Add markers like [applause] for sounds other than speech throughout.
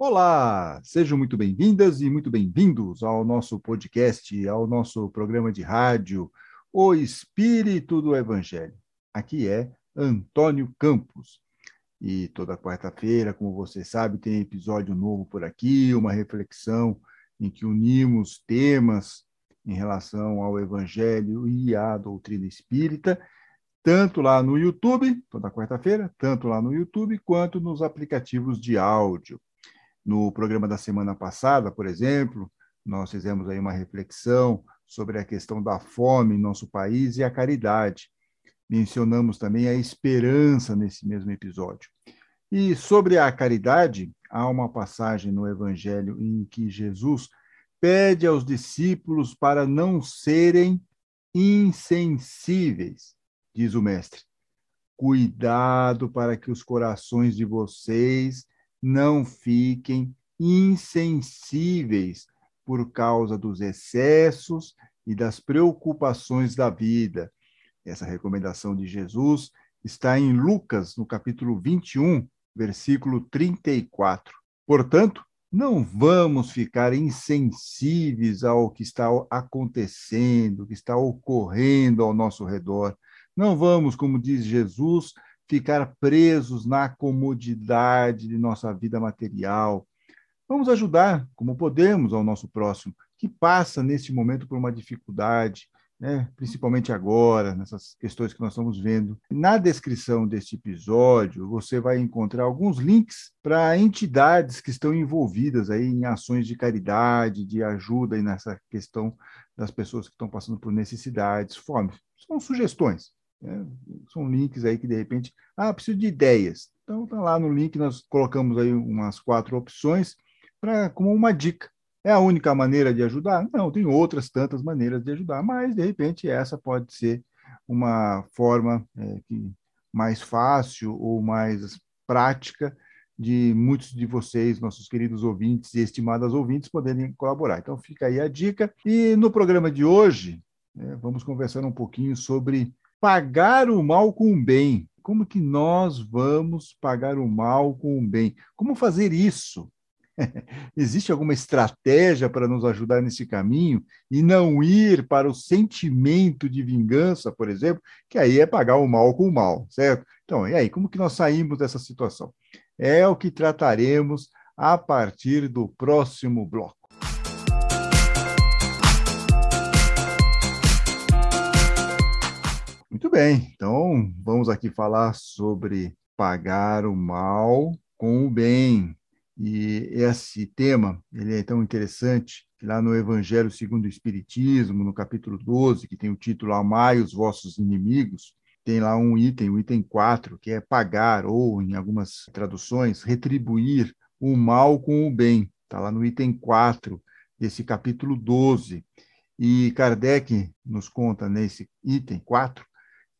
Olá, sejam muito bem-vindas e muito bem-vindos ao nosso podcast, ao nosso programa de rádio, O Espírito do Evangelho. Aqui é Antônio Campos. E toda quarta-feira, como você sabe, tem episódio novo por aqui, uma reflexão em que unimos temas em relação ao Evangelho e à doutrina espírita, tanto lá no YouTube, toda quarta-feira, tanto lá no YouTube, quanto nos aplicativos de áudio. No programa da semana passada, por exemplo, nós fizemos aí uma reflexão sobre a questão da fome em nosso país e a caridade. Mencionamos também a esperança nesse mesmo episódio. E sobre a caridade, há uma passagem no Evangelho em que Jesus pede aos discípulos para não serem insensíveis, diz o Mestre. Cuidado para que os corações de vocês não fiquem insensíveis por causa dos excessos e das preocupações da vida. Essa recomendação de Jesus está em Lucas, no capítulo 21, versículo 34. Portanto, não vamos ficar insensíveis ao que está acontecendo, que está ocorrendo ao nosso redor. Não vamos, como diz Jesus, ficar presos na comodidade de nossa vida material. Vamos ajudar, como podemos, ao nosso próximo, que passa neste momento por uma dificuldade, né? principalmente agora, nessas questões que nós estamos vendo. Na descrição deste episódio, você vai encontrar alguns links para entidades que estão envolvidas aí em ações de caridade, de ajuda aí nessa questão das pessoas que estão passando por necessidades, fome. São sugestões. Né? São links aí que, de repente, ah, preciso de ideias. Então, tá lá no link, nós colocamos aí umas quatro opções para como uma dica. É a única maneira de ajudar? Não, tem outras tantas maneiras de ajudar, mas, de repente, essa pode ser uma forma é, que, mais fácil ou mais prática de muitos de vocês, nossos queridos ouvintes e estimadas ouvintes, poderem colaborar. Então, fica aí a dica. E no programa de hoje, né, vamos conversar um pouquinho sobre pagar o mal com o bem. Como que nós vamos pagar o mal com o bem? Como fazer isso? [laughs] Existe alguma estratégia para nos ajudar nesse caminho e não ir para o sentimento de vingança, por exemplo, que aí é pagar o mal com o mal, certo? Então, e aí, como que nós saímos dessa situação? É o que trataremos a partir do próximo bloco. Muito bem, então vamos aqui falar sobre pagar o mal com o bem. E esse tema ele é tão interessante que lá no Evangelho segundo o Espiritismo, no capítulo 12, que tem o título Amai os vossos inimigos, tem lá um item, o item 4, que é pagar, ou em algumas traduções, retribuir o mal com o bem. Está lá no item 4 desse capítulo 12. E Kardec nos conta nesse item 4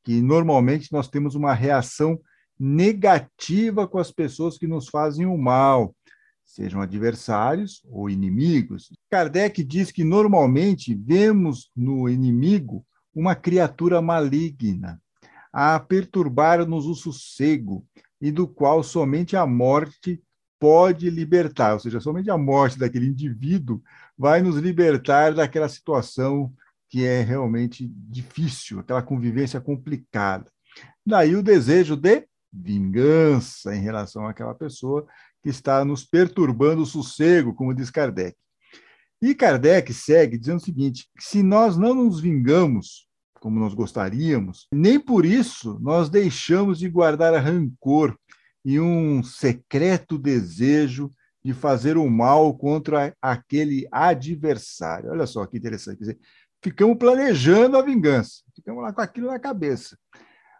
que normalmente nós temos uma reação negativa com as pessoas que nos fazem o mal, sejam adversários ou inimigos. Kardec diz que normalmente vemos no inimigo uma criatura maligna, a perturbar-nos o sossego e do qual somente a morte pode libertar, ou seja, somente a morte daquele indivíduo vai nos libertar daquela situação que é realmente difícil, aquela convivência complicada. Daí o desejo de vingança em relação àquela pessoa que está nos perturbando o sossego, como diz Kardec. E Kardec segue dizendo o seguinte: se nós não nos vingamos como nós gostaríamos, nem por isso nós deixamos de guardar rancor e um secreto desejo de fazer o mal contra aquele adversário. Olha só que interessante. Quer dizer, ficamos planejando a vingança, ficamos lá com aquilo na cabeça.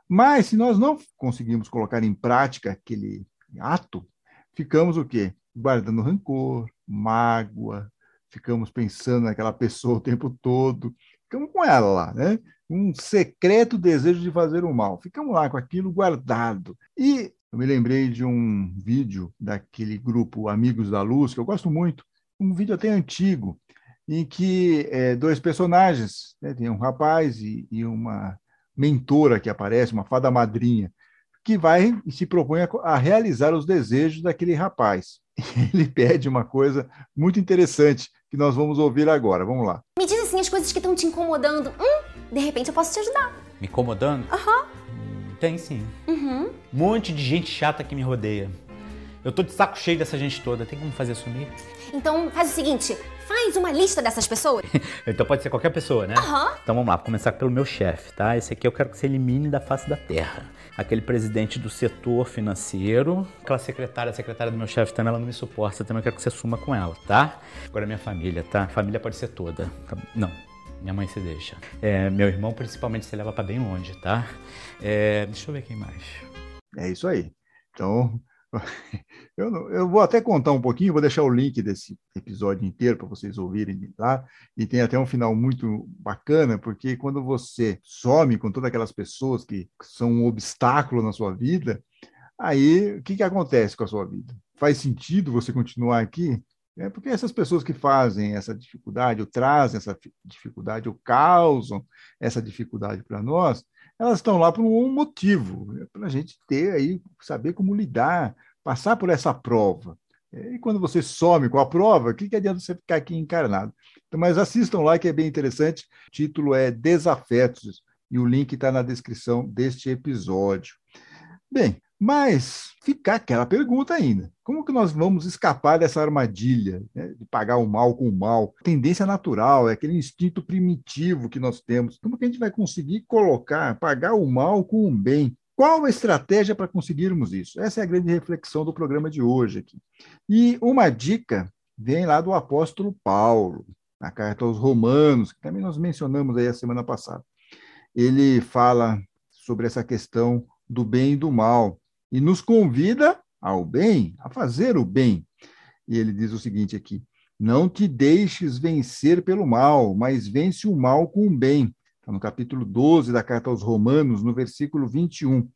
Mas se nós não conseguimos colocar em prática aquele ato, ficamos o quê? Guardando rancor, mágoa, ficamos pensando naquela pessoa o tempo todo, ficamos com ela lá, né? Um secreto desejo de fazer o mal. Ficamos lá com aquilo guardado. E eu me lembrei de um vídeo daquele grupo Amigos da Luz, que eu gosto muito, um vídeo até antigo, em que é, dois personagens, né, tem um rapaz e, e, uma mentora que aparece, uma fada madrinha, que vai e se propõe a, a, realizar os desejos daquele rapaz. [laughs] ele pede uma coisa muito interessante que nós vamos ouvir agora. Vamos lá. Me diz assim as coisas que estão te incomodando. Hum, de repente eu posso te ajudar. Me incomodando? Aham. Hum, Tem sim. Uhum. Um monte de gente chata que me rodeia. Eu tô de saco cheio dessa gente toda. Tem como fazer sumir? Então faz o seguinte, faz uma lista dessas pessoas. [laughs] Então pode ser qualquer pessoa, né? Aham. Então vamos lá, vou começar pelo meu chefe, tá? Esse aqui eu quero que você elimine da face da terra. Aquele presidente do setor financeiro, aquela secretária, a secretária do meu chefe também, ela não me suporta, também eu quero que você suma com ela, tá? Agora minha família, tá? Família pode ser toda. Não, minha mãe se deixa. É, meu irmão, principalmente, se leva pra bem longe, tá? É, deixa eu ver quem mais. É isso aí. Então, [laughs] eu, não- eu vou até contar um pouquinho, vou deixar o link desse episódio inteiro para vocês ouvirem lá. E tem até um final muito bacana, porque quando você some com todas aquelas pessoas que são um obstáculo na sua vida, aí o que, que acontece com a sua vida? Faz sentido você continuar aqui? É porque essas pessoas que fazem essa dificuldade, ou trazem essa fi- dificuldade, ou causam essa dificuldade para nós, elas estão lá por um motivo, para a gente ter aí, saber como lidar, passar por essa prova. É, E quando você some com a prova, o que, que adianta você ficar aqui encarnado? Então, mas assistam lá, que é bem interessante. O título é Desafetos, e o link está na descrição deste episódio. Bem, mas fica aquela pergunta ainda: como que nós vamos escapar dessa armadilha né, de pagar o mal com o mal? Tendência natural, é aquele instinto primitivo que nós temos. Como que a gente vai conseguir colocar, pagar o mal com o bem? Qual a estratégia para conseguirmos isso? Essa é a grande reflexão do programa de hoje aqui. E uma dica vem lá do apóstolo Paulo, na carta aos Romanos, que também nós mencionamos aí a semana passada. Ele fala sobre essa questão do bem e do mal e nos convida ao bem, a fazer o bem. E ele diz o seguinte aqui: Não te deixes vencer pelo mal, mas vence o mal com o bem. Está no capítulo 12 da carta aos Romanos, no versículo 21.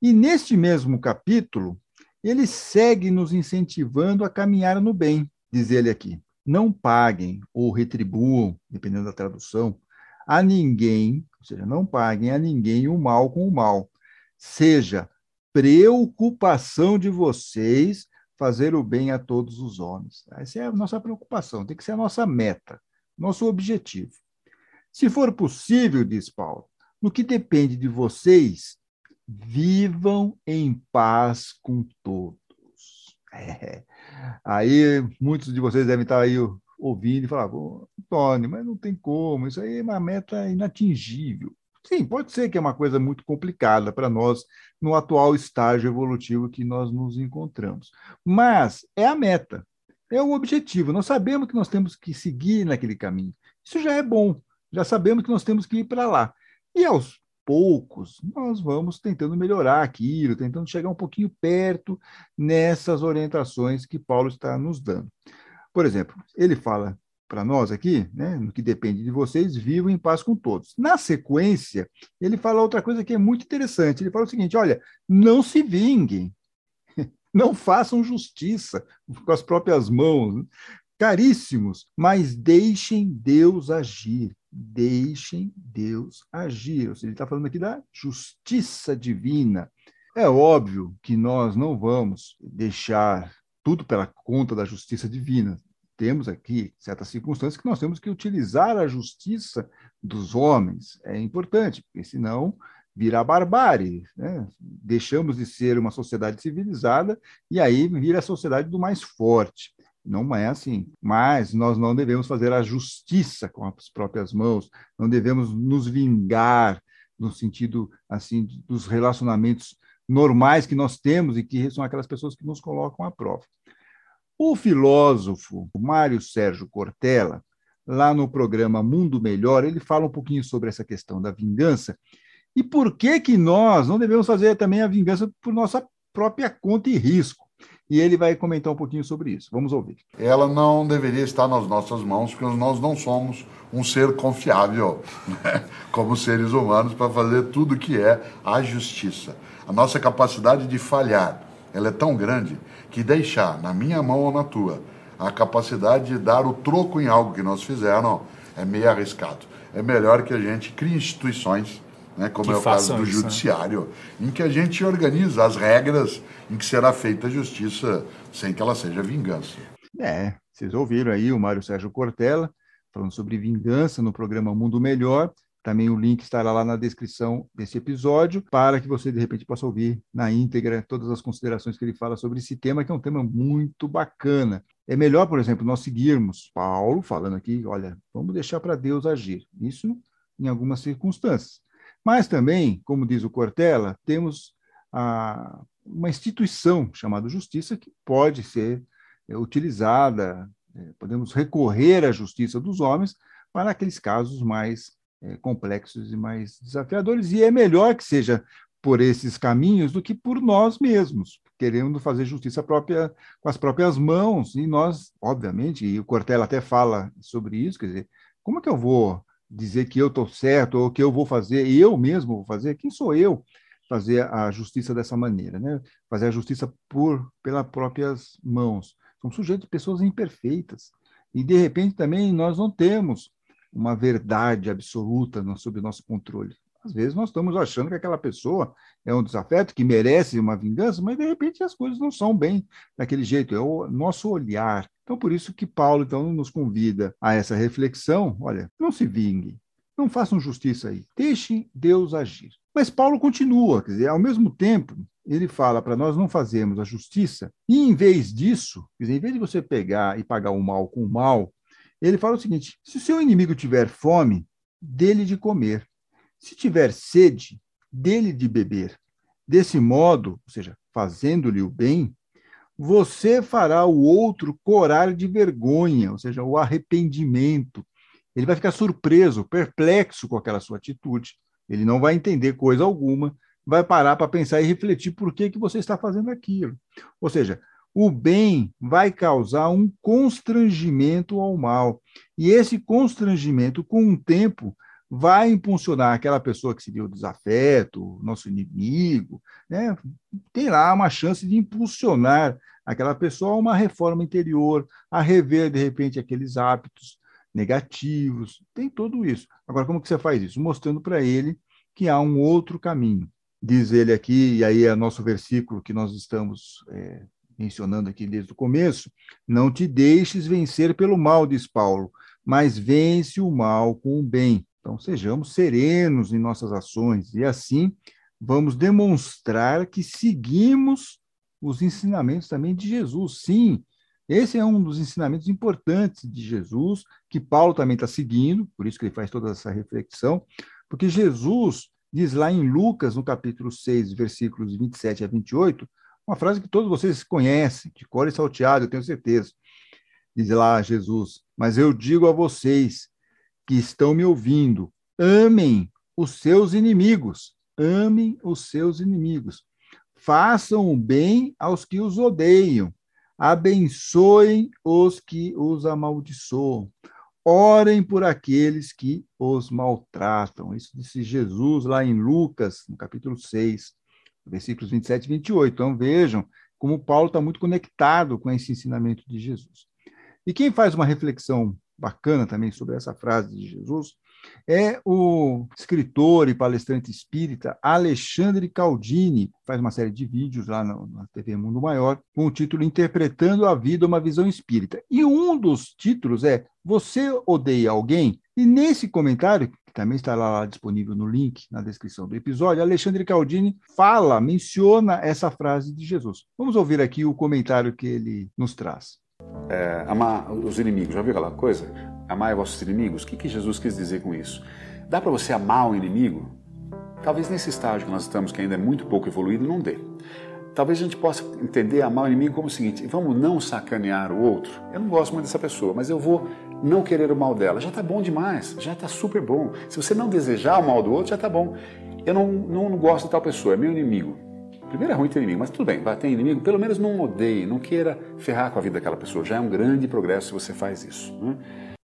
E neste mesmo capítulo, ele segue nos incentivando a caminhar no bem, diz ele aqui. Não paguem ou retribuam, dependendo da tradução, a ninguém, ou seja, não paguem a ninguém o mal com o mal. Seja preocupação de vocês fazer o bem a todos os homens. Essa é a nossa preocupação, tem que ser a nossa meta, nosso objetivo. Se for possível, diz Paulo, no que depende de vocês, vivam em paz com todos. É. Aí muitos de vocês devem estar aí ouvindo e falar, Antônio, mas não tem como, isso aí é uma meta inatingível. Sim, pode ser que é uma coisa muito complicada para nós no atual estágio evolutivo que nós nos encontramos. Mas é a meta, é o objetivo. Nós sabemos que nós temos que seguir naquele caminho. Isso já é bom, já sabemos que nós temos que ir para lá. E aos poucos, nós vamos tentando melhorar aquilo, tentando chegar um pouquinho perto nessas orientações que Paulo está nos dando. Por exemplo, ele fala para nós aqui, né, no que depende de vocês, vivam em paz com todos. Na sequência, ele fala outra coisa que é muito interessante. Ele fala o seguinte: olha, não se vinguem, [laughs] não façam justiça com as próprias mãos, caríssimos, mas deixem Deus agir. Deixem Deus agir. Ou seja, ele está falando aqui da justiça divina. É óbvio que nós não vamos deixar tudo pela conta da justiça divina temos aqui certas circunstâncias que nós temos que utilizar a justiça dos homens. É importante, porque senão vira barbárie. Né? Deixamos de ser uma sociedade civilizada e aí vira a sociedade do mais forte. Não é assim. Mas nós não devemos fazer a justiça com as próprias mãos, não devemos nos vingar no sentido assim dos relacionamentos normais que nós temos e que são aquelas pessoas que nos colocam à prova. O filósofo Mário Sérgio Cortella, lá no programa Mundo Melhor, ele fala um pouquinho sobre essa questão da vingança e por que que nós não devemos fazer também a vingança por nossa própria conta e risco. E ele vai comentar um pouquinho sobre isso. Vamos ouvir. Ela não deveria estar nas nossas mãos, porque nós não somos um ser confiável, né? como seres humanos, para fazer tudo que é a justiça. A nossa capacidade de falhar, ela é tão grande que deixar na minha mão ou na tua a capacidade de dar o troco em algo que nós fizeram é meio arriscado. É melhor que a gente crie instituições né, como que é o caso do isso, né? judiciário, né? em que a gente organiza as regras em que será feita a justiça sem que ela seja vingança. É, vocês ouviram aí o Mário Sérgio Cortella falando sobre vingança no programa Mundo Melhor. Também o link estará lá na descrição desse episódio, para que você, de repente, possa ouvir na íntegra todas as considerações que ele fala sobre esse tema, que é um tema muito bacana. É melhor, por exemplo, nós seguirmos Paulo falando aqui, olha, vamos deixar para Deus agir. Isso em algumas circunstâncias. Mas também, como diz o Cortella, temos a, uma instituição chamada justiça que pode ser é, utilizada, é, podemos recorrer à justiça dos homens para aqueles casos mais é, complexos e mais desafiadores, e é melhor que seja por esses caminhos do que por nós mesmos, querendo fazer justiça própria com as próprias mãos, e nós, obviamente, e o Cortella até fala sobre isso, quer dizer, como é que eu vou dizer que eu estou certo, ou que eu vou fazer, eu mesmo vou fazer? Quem sou eu fazer a justiça dessa maneira, né? Fazer a justiça por pelas próprias mãos. Somos sujeitos de pessoas imperfeitas, e de repente também nós não temos uma verdade absoluta sob nosso controle. Às vezes nós estamos achando que aquela pessoa é um desafeto, que merece uma vingança, mas de repente as coisas não são bem daquele jeito, é o nosso olhar. Então, por isso que Paulo então, nos convida a essa reflexão: olha, não se vingue, não façam justiça aí, deixem Deus agir. Mas Paulo continua, quer dizer, ao mesmo tempo, ele fala para nós não fazermos a justiça, e em vez disso, quer dizer, em vez de você pegar e pagar o mal com o mal, ele fala o seguinte: se o seu inimigo tiver fome, dele de comer. Se tiver sede, dele de beber. Desse modo, ou seja, fazendo-lhe o bem, você fará o outro corar de vergonha, ou seja, o arrependimento. Ele vai ficar surpreso, perplexo com aquela sua atitude. Ele não vai entender coisa alguma, vai parar para pensar e refletir por que, que você está fazendo aquilo. Ou seja, o bem vai causar um constrangimento ao mal. E esse constrangimento, com o tempo, vai impulsionar aquela pessoa que seria o desafeto, nosso inimigo, né? tem lá uma chance de impulsionar aquela pessoa a uma reforma interior, a rever, de repente, aqueles hábitos negativos, tem tudo isso. Agora, como que você faz isso? Mostrando para ele que há um outro caminho. Diz ele aqui, e aí é nosso versículo que nós estamos é, mencionando aqui desde o começo, não te deixes vencer pelo mal, diz Paulo, mas vence o mal com o bem. Então, sejamos serenos em nossas ações e assim vamos demonstrar que seguimos os ensinamentos também de Jesus. Sim, esse é um dos ensinamentos importantes de Jesus, que Paulo também está seguindo, por isso que ele faz toda essa reflexão, porque Jesus diz lá em Lucas, no capítulo 6, versículos 27 a 28, uma frase que todos vocês conhecem, de cor e salteado, eu tenho certeza. Diz lá Jesus: Mas eu digo a vocês que estão me ouvindo, amem os seus inimigos, amem os seus inimigos, façam o bem aos que os odeiam, abençoem os que os amaldiçoam, orem por aqueles que os maltratam. Isso disse Jesus lá em Lucas, no capítulo 6 versículos 27 e 28. Então vejam como Paulo está muito conectado com esse ensinamento de Jesus. E quem faz uma reflexão bacana também sobre essa frase de Jesus é o escritor e palestrante espírita Alexandre Caldini, faz uma série de vídeos lá na TV Mundo Maior, com o título Interpretando a Vida, uma Visão Espírita. E um dos títulos é Você odeia alguém? E nesse comentário, que também está lá disponível no link na descrição do episódio, Alexandre Caldini fala, menciona essa frase de Jesus. Vamos ouvir aqui o comentário que ele nos traz. É, amar os inimigos, já viu aquela coisa? Amar vossos inimigos? O que, que Jesus quis dizer com isso? Dá para você amar o inimigo? Talvez nesse estágio que nós estamos, que ainda é muito pouco evoluído, não dê. Talvez a gente possa entender amar o inimigo como o seguinte: vamos não sacanear o outro. Eu não gosto muito dessa pessoa, mas eu vou não querer o mal dela. Já está bom demais, já está super bom. Se você não desejar o mal do outro, já está bom. Eu não, não, não gosto de tal pessoa, é meu inimigo. Primeiro é ruim ter inimigo, mas tudo bem, vai ter inimigo, pelo menos não odeie, não queira ferrar com a vida daquela pessoa. Já é um grande progresso se você faz isso. Né?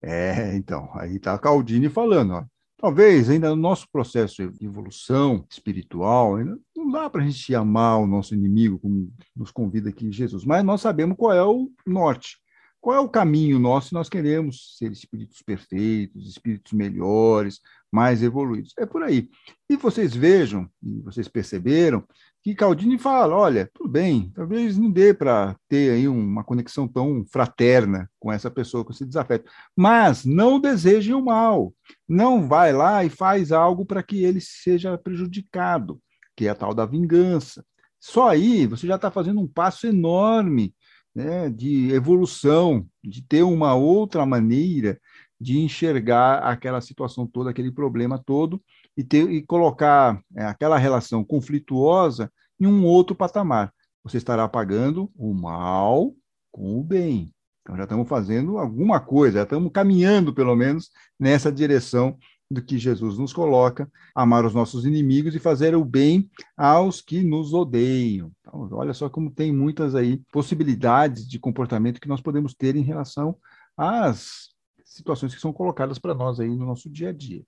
É, então, aí está Caldini falando, ó. Talvez ainda no nosso processo de evolução espiritual, ainda não dá para a gente amar o nosso inimigo, como nos convida aqui Jesus, mas nós sabemos qual é o norte. Qual é o caminho nosso se nós queremos ser espíritos perfeitos, espíritos melhores, mais evoluídos. É por aí. E vocês vejam, e vocês perceberam, que Caldini fala: olha, tudo bem, talvez não dê para ter aí uma conexão tão fraterna com essa pessoa, com esse desafeto, mas não desejem o mal. Não vai lá e faz algo para que ele seja prejudicado, que é a tal da vingança. Só aí você já está fazendo um passo enorme né, de evolução, de ter uma outra maneira de enxergar aquela situação toda, aquele problema todo, e, ter, e colocar é, aquela relação conflituosa em um outro patamar. Você estará pagando o mal com o bem. Então já estamos fazendo alguma coisa, já estamos caminhando, pelo menos, nessa direção do que Jesus nos coloca, amar os nossos inimigos e fazer o bem aos que nos odeiam. Então, olha só como tem muitas aí possibilidades de comportamento que nós podemos ter em relação às situações que são colocadas para nós aí no nosso dia a dia.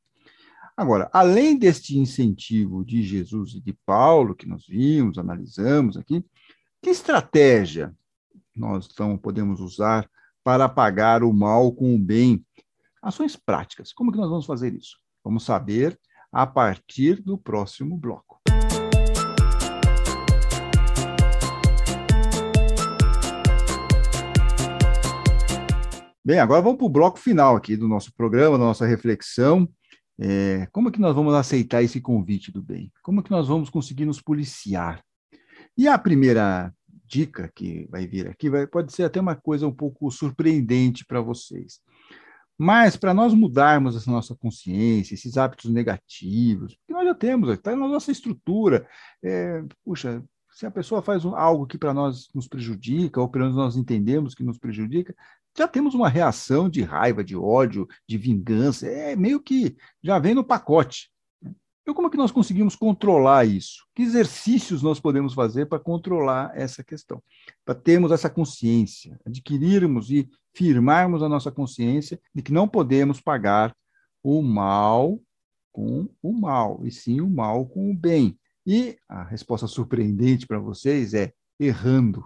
Agora, além deste incentivo de Jesus e de Paulo, que nós vimos, analisamos aqui, que estratégia nós então podemos usar para apagar o mal com o bem Ações práticas. Como que nós vamos fazer isso? Vamos saber a partir do próximo bloco. Bem, agora vamos para o bloco final aqui do nosso programa, da nossa reflexão. É, como que nós vamos aceitar esse convite do bem? Como que nós vamos conseguir nos policiar? E a primeira dica que vai vir aqui vai, pode ser até uma coisa um pouco surpreendente para vocês. Mas para nós mudarmos essa nossa consciência, esses hábitos negativos, que nós já temos, está na nossa estrutura. É, puxa, se a pessoa faz algo que para nós nos prejudica, ou pelo menos nós entendemos que nos prejudica, já temos uma reação de raiva, de ódio, de vingança. É meio que já vem no pacote. Então, como é que nós conseguimos controlar isso? Que exercícios nós podemos fazer para controlar essa questão? Para termos essa consciência, adquirirmos e firmarmos a nossa consciência de que não podemos pagar o mal com o mal, e sim o mal com o bem. E a resposta surpreendente para vocês é errando.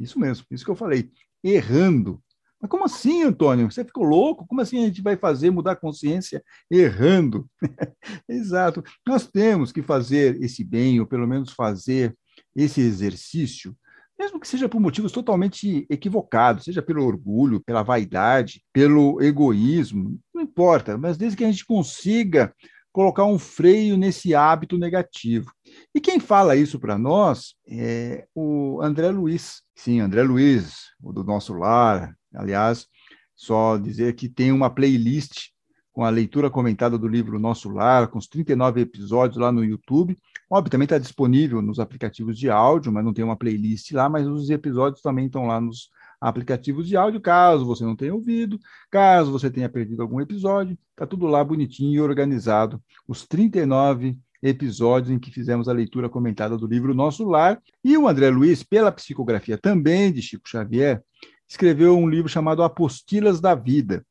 Isso mesmo, isso que eu falei, errando. Mas como assim, Antônio? Você ficou louco? Como assim a gente vai fazer mudar a consciência errando? [laughs] Exato. Nós temos que fazer esse bem, ou pelo menos fazer esse exercício, mesmo que seja por motivos totalmente equivocados, seja pelo orgulho, pela vaidade, pelo egoísmo, não importa, mas desde que a gente consiga colocar um freio nesse hábito negativo. E quem fala isso para nós é o André Luiz. Sim, André Luiz, o do nosso lar, Aliás, só dizer que tem uma playlist com a leitura comentada do livro Nosso Lar, com os 39 episódios lá no YouTube. Óbvio, também está disponível nos aplicativos de áudio, mas não tem uma playlist lá, mas os episódios também estão lá nos aplicativos de áudio, caso você não tenha ouvido, caso você tenha perdido algum episódio, está tudo lá bonitinho e organizado. Os 39 episódios em que fizemos a leitura comentada do livro Nosso Lar. E o André Luiz, pela psicografia também de Chico Xavier, escreveu um livro chamado Apostilas da Vida.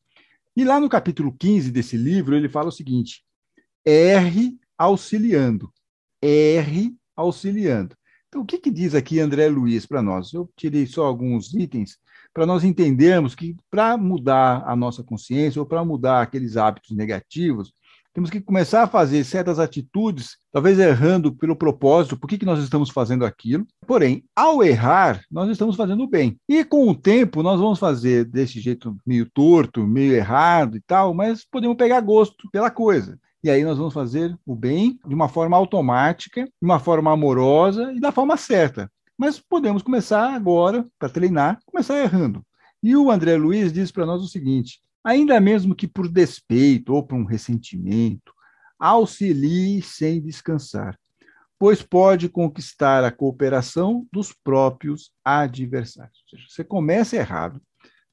E lá no capítulo 15 desse livro, ele fala o seguinte: R auxiliando. R auxiliando. Então, o que, que diz aqui André Luiz para nós? Eu tirei só alguns itens para nós entendermos que para mudar a nossa consciência ou para mudar aqueles hábitos negativos, temos que começar a fazer certas atitudes, talvez errando pelo propósito, por que, que nós estamos fazendo aquilo. Porém, ao errar, nós estamos fazendo bem. E com o tempo, nós vamos fazer desse jeito meio torto, meio errado e tal, mas podemos pegar gosto pela coisa. E aí nós vamos fazer o bem de uma forma automática, de uma forma amorosa e da forma certa. Mas podemos começar agora, para treinar, começar errando. E o André Luiz diz para nós o seguinte: ainda mesmo que por despeito ou por um ressentimento, auxilie sem descansar, pois pode conquistar a cooperação dos próprios adversários. Ou seja, você começa errado,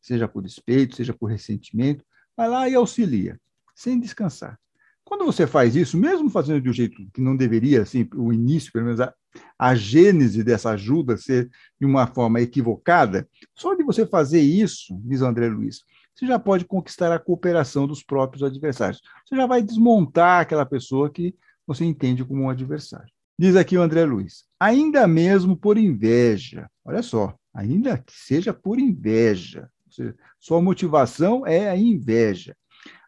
seja por despeito, seja por ressentimento, vai lá e auxilia, sem descansar. Quando você faz isso, mesmo fazendo de um jeito que não deveria, assim, o início, pelo menos a, a gênese dessa ajuda ser de uma forma equivocada, só de você fazer isso, diz André Luiz, você já pode conquistar a cooperação dos próprios adversários. Você já vai desmontar aquela pessoa que você entende como um adversário. Diz aqui o André Luiz, ainda mesmo por inveja, olha só, ainda que seja por inveja, Sua motivação é a inveja.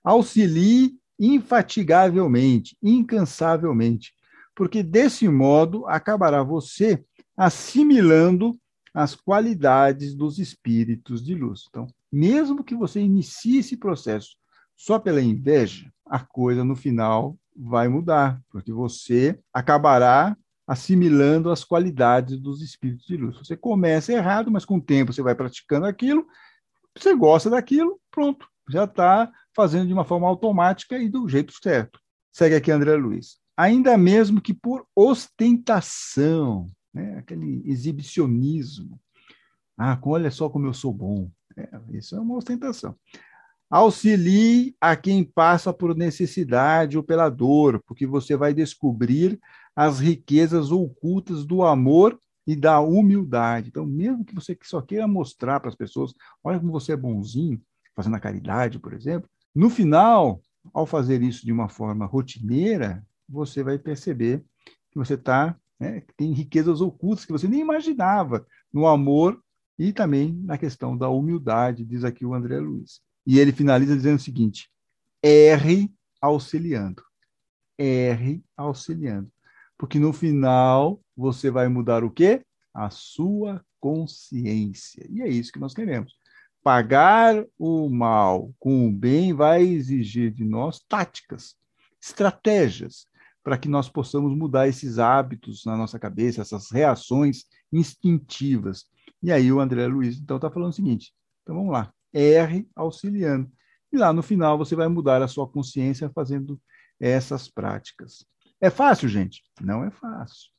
Auxilie infatigavelmente, incansavelmente, porque desse modo acabará você assimilando as qualidades dos espíritos de luz. Então, mesmo que você inicie esse processo só pela inveja, a coisa no final vai mudar, porque você acabará assimilando as qualidades dos espíritos de luz. Você começa errado, mas com o tempo você vai praticando aquilo, você gosta daquilo, pronto, já está fazendo de uma forma automática e do jeito certo. Segue aqui André Luiz. Ainda mesmo que por ostentação, né, aquele exibicionismo. Ah, olha só como eu sou bom. É, isso é uma ostentação. Auxilie a quem passa por necessidade ou pela dor, porque você vai descobrir as riquezas ocultas do amor e da humildade. Então, mesmo que você só queira mostrar para as pessoas, olha como você é bonzinho, fazendo a caridade, por exemplo, no final, ao fazer isso de uma forma rotineira, você vai perceber que você está né, tem riquezas ocultas que você nem imaginava no amor e também na questão da humildade, diz aqui o André Luiz. E ele finaliza dizendo o seguinte: erre auxiliando. Erre auxiliando. Porque no final você vai mudar o quê? A sua consciência. E é isso que nós queremos. Pagar o mal com o bem vai exigir de nós táticas, estratégias, para que nós possamos mudar esses hábitos na nossa cabeça, essas reações instintivas. E aí o André Luiz, então, está falando o seguinte, então vamos lá, R auxiliando. E lá no final você vai mudar a sua consciência fazendo essas práticas. É fácil, gente? Não é fácil.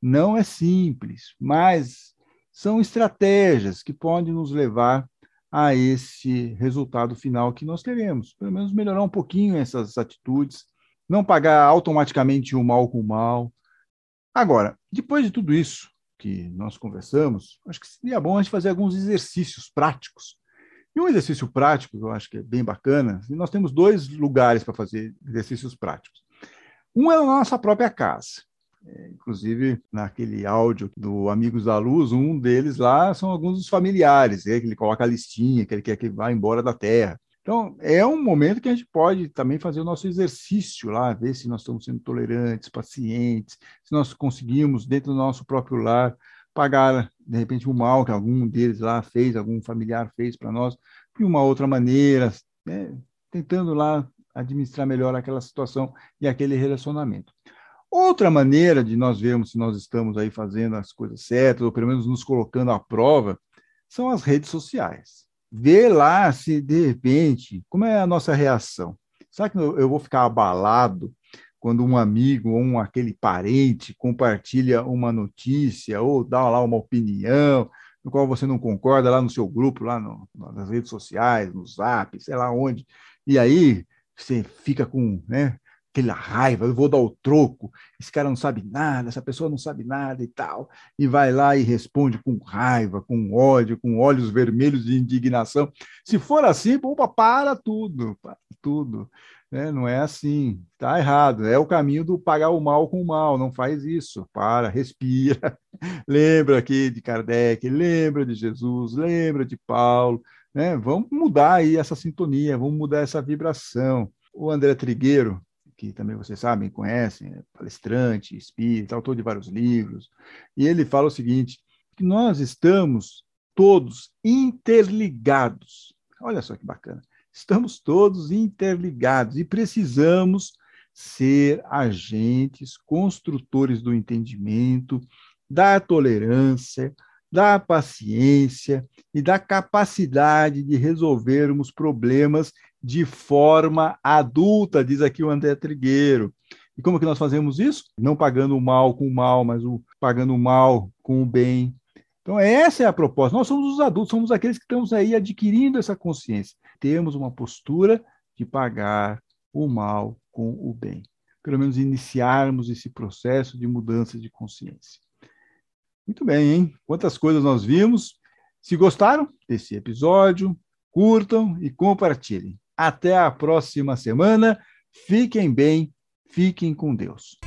Não é simples, mas são estratégias que podem nos levar a esse resultado final que nós queremos. Pelo menos melhorar um pouquinho essas atitudes, não pagar automaticamente o mal com o mal. Agora, depois de tudo isso que nós conversamos, acho que seria bom a gente fazer alguns exercícios práticos. E um exercício prático, que eu acho que é bem bacana, nós temos dois lugares para fazer exercícios práticos. Um é na nossa própria casa. É, inclusive, naquele áudio do Amigos da Luz, um deles lá são alguns dos familiares, é, que ele coloca a listinha, que ele quer que vá embora da Terra. Então, é um momento que a gente pode também fazer o nosso exercício lá, ver se nós estamos sendo tolerantes, pacientes, se nós conseguimos, dentro do nosso próprio lar, pagar, de repente, o mal que algum deles lá fez, algum familiar fez para nós, de uma outra maneira, né? tentando lá administrar melhor aquela situação e aquele relacionamento. Outra maneira de nós vermos se nós estamos aí fazendo as coisas certas, ou pelo menos nos colocando à prova, são as redes sociais ver lá se de repente, como é a nossa reação. Será que eu vou ficar abalado quando um amigo ou um, aquele parente compartilha uma notícia ou dá lá uma opinião no qual você não concorda lá no seu grupo, lá no, nas redes sociais, no Zap, sei lá onde, e aí você fica com, né, aquela raiva, eu vou dar o troco, esse cara não sabe nada, essa pessoa não sabe nada e tal, e vai lá e responde com raiva, com ódio, com olhos vermelhos de indignação. Se for assim, opa, para tudo, para tudo. Né? Não é assim, está errado. É o caminho do pagar o mal com o mal, não faz isso. Para, respira, [laughs] lembra aqui de Kardec, lembra de Jesus, lembra de Paulo. Né? Vamos mudar aí essa sintonia, vamos mudar essa vibração. O André Trigueiro, que também vocês sabem, conhecem, é palestrante, espírita, autor de vários livros, e ele fala o seguinte, que nós estamos todos interligados. Olha só que bacana. Estamos todos interligados e precisamos ser agentes construtores do entendimento, da tolerância, da paciência e da capacidade de resolvermos problemas de forma adulta, diz aqui o André Trigueiro. E como que nós fazemos isso? Não pagando o mal com o mal, mas o, pagando o mal com o bem. Então, essa é a proposta. Nós somos os adultos, somos aqueles que estamos aí adquirindo essa consciência. Temos uma postura de pagar o mal com o bem. Pelo menos iniciarmos esse processo de mudança de consciência. Muito bem, hein? Quantas coisas nós vimos. Se gostaram desse episódio, curtam e compartilhem. Até a próxima semana. Fiquem bem, fiquem com Deus.